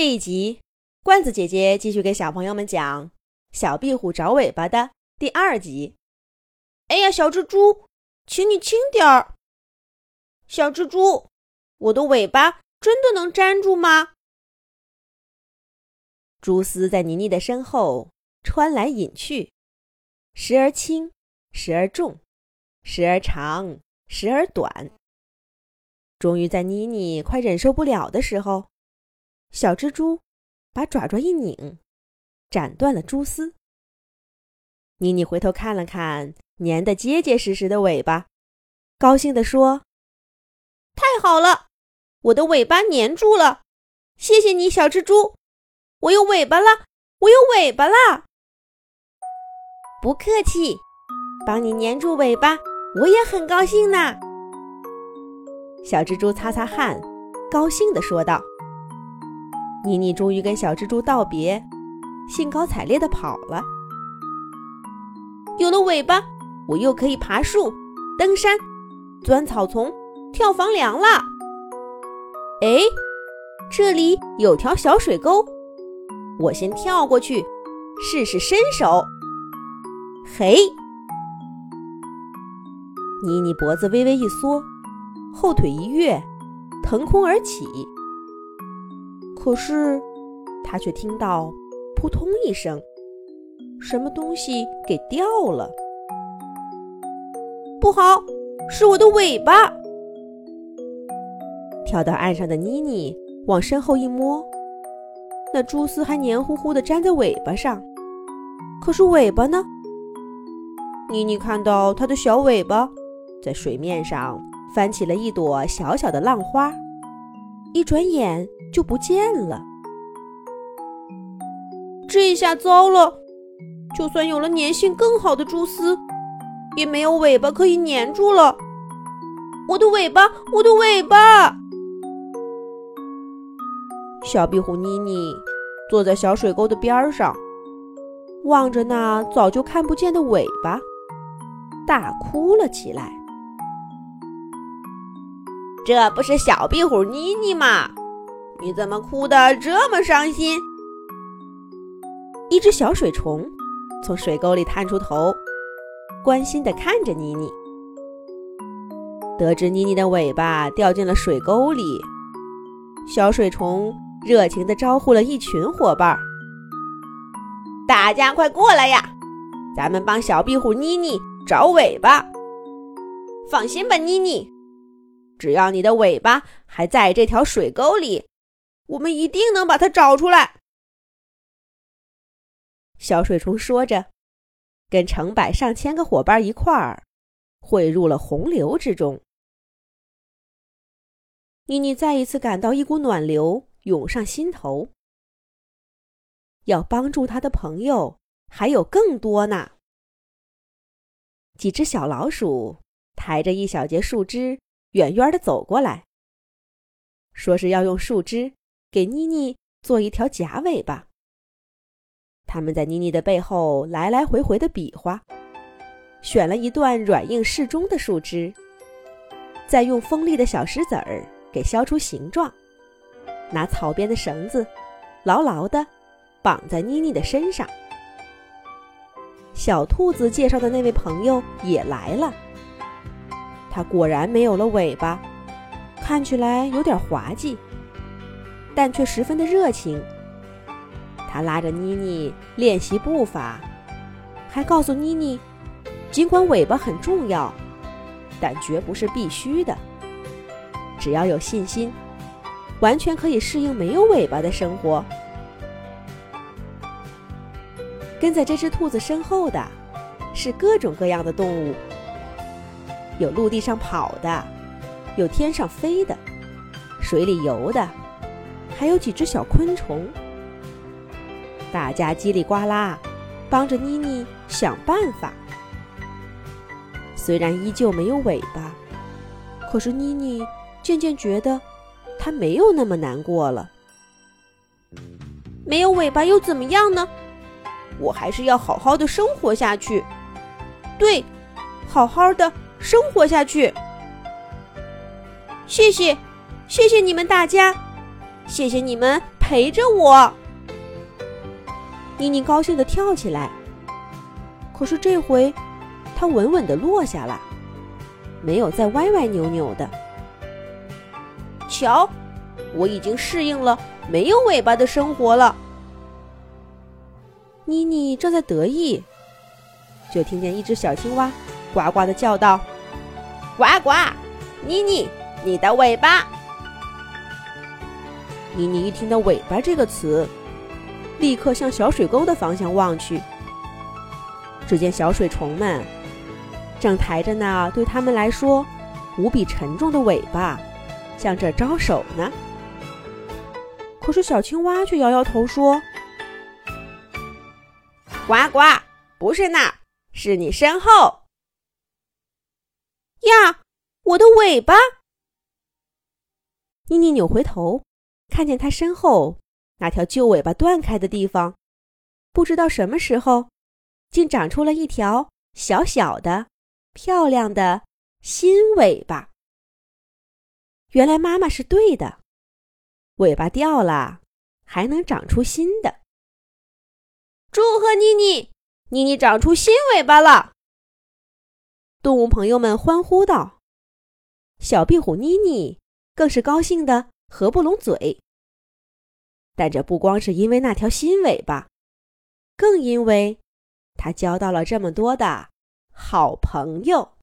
这一集，罐子姐姐继续给小朋友们讲《小壁虎找尾巴》的第二集。哎呀，小蜘蛛，请你轻点儿！小蜘蛛，我的尾巴真的能粘住吗？蛛丝在妮妮的身后穿来引去，时而轻，时而重，时而长，时而短。终于在妮妮快忍受不了的时候。小蜘蛛把爪爪一拧，斩断了蛛丝。妮妮回头看了看粘得结结实实的尾巴，高兴地说：“太好了，我的尾巴粘住了！谢谢你，小蜘蛛，我有尾巴了，我有尾巴了！不客气，帮你粘住尾巴，我也很高兴呢。”小蜘蛛擦擦汗，高兴地说道。妮妮终于跟小蜘蛛道别，兴高采烈地跑了。有了尾巴，我又可以爬树、登山、钻草丛、跳房梁了。哎，这里有条小水沟，我先跳过去试试身手。嘿，妮妮脖子微微一缩，后腿一跃，腾空而起。可是，他却听到“扑通”一声，什么东西给掉了。不好，是我的尾巴！跳到岸上的妮妮往身后一摸，那蛛丝还黏糊糊的粘在尾巴上。可是尾巴呢？妮妮看到它的小尾巴在水面上翻起了一朵小小的浪花，一转眼。就不见了。这下糟了！就算有了粘性更好的蛛丝，也没有尾巴可以粘住了。我的尾巴，我的尾巴！小壁虎妮妮坐在小水沟的边上，望着那早就看不见的尾巴，大哭了起来。这不是小壁虎妮妮吗？你怎么哭得这么伤心？一只小水虫从水沟里探出头，关心地看着妮妮。得知妮妮的尾巴掉进了水沟里，小水虫热情地招呼了一群伙伴：“大家快过来呀，咱们帮小壁虎妮妮找尾巴。放心吧，妮妮，只要你的尾巴还在这条水沟里。”我们一定能把它找出来。小水虫说着，跟成百上千个伙伴一块儿汇入了洪流之中。妮妮再一次感到一股暖流涌上心头。要帮助他的朋友还有更多呢。几只小老鼠抬着一小截树枝，远远的走过来，说是要用树枝。给妮妮做一条假尾巴。他们在妮妮的背后来来回回的比划，选了一段软硬适中的树枝，再用锋利的小石子儿给削出形状，拿草编的绳子牢牢的绑在妮妮的身上。小兔子介绍的那位朋友也来了，他果然没有了尾巴，看起来有点滑稽。但却十分的热情。他拉着妮妮练习步伐，还告诉妮妮，尽管尾巴很重要，但绝不是必须的。只要有信心，完全可以适应没有尾巴的生活。跟在这只兔子身后的，是各种各样的动物，有陆地上跑的，有天上飞的，水里游的。还有几只小昆虫，大家叽里呱啦，帮着妮妮想办法。虽然依旧没有尾巴，可是妮妮渐渐觉得，它没有那么难过了。没有尾巴又怎么样呢？我还是要好好的生活下去。对，好好的生活下去。谢谢，谢谢你们大家。谢谢你们陪着我。妮妮高兴地跳起来，可是这回，它稳稳地落下了，没有再歪歪扭扭的。瞧，我已经适应了没有尾巴的生活了。妮妮正在得意，就听见一只小青蛙呱呱地叫道：“呱呱，妮妮，你的尾巴！”妮妮一听到“尾巴”这个词，立刻向小水沟的方向望去。只见小水虫们正抬着那对他们来说无比沉重的尾巴，向这招手呢。可是小青蛙却摇摇头说：“呱呱，不是那，是你身后。”呀，我的尾巴！妮妮扭回头。看见它身后那条旧尾巴断开的地方，不知道什么时候，竟长出了一条小小的、漂亮的新尾巴。原来妈妈是对的，尾巴掉了还能长出新的。祝贺妮妮，妮妮长出新尾巴了！动物朋友们欢呼道。小壁虎妮妮更是高兴的。合不拢嘴，但这不光是因为那条新尾巴，更因为他交到了这么多的好朋友。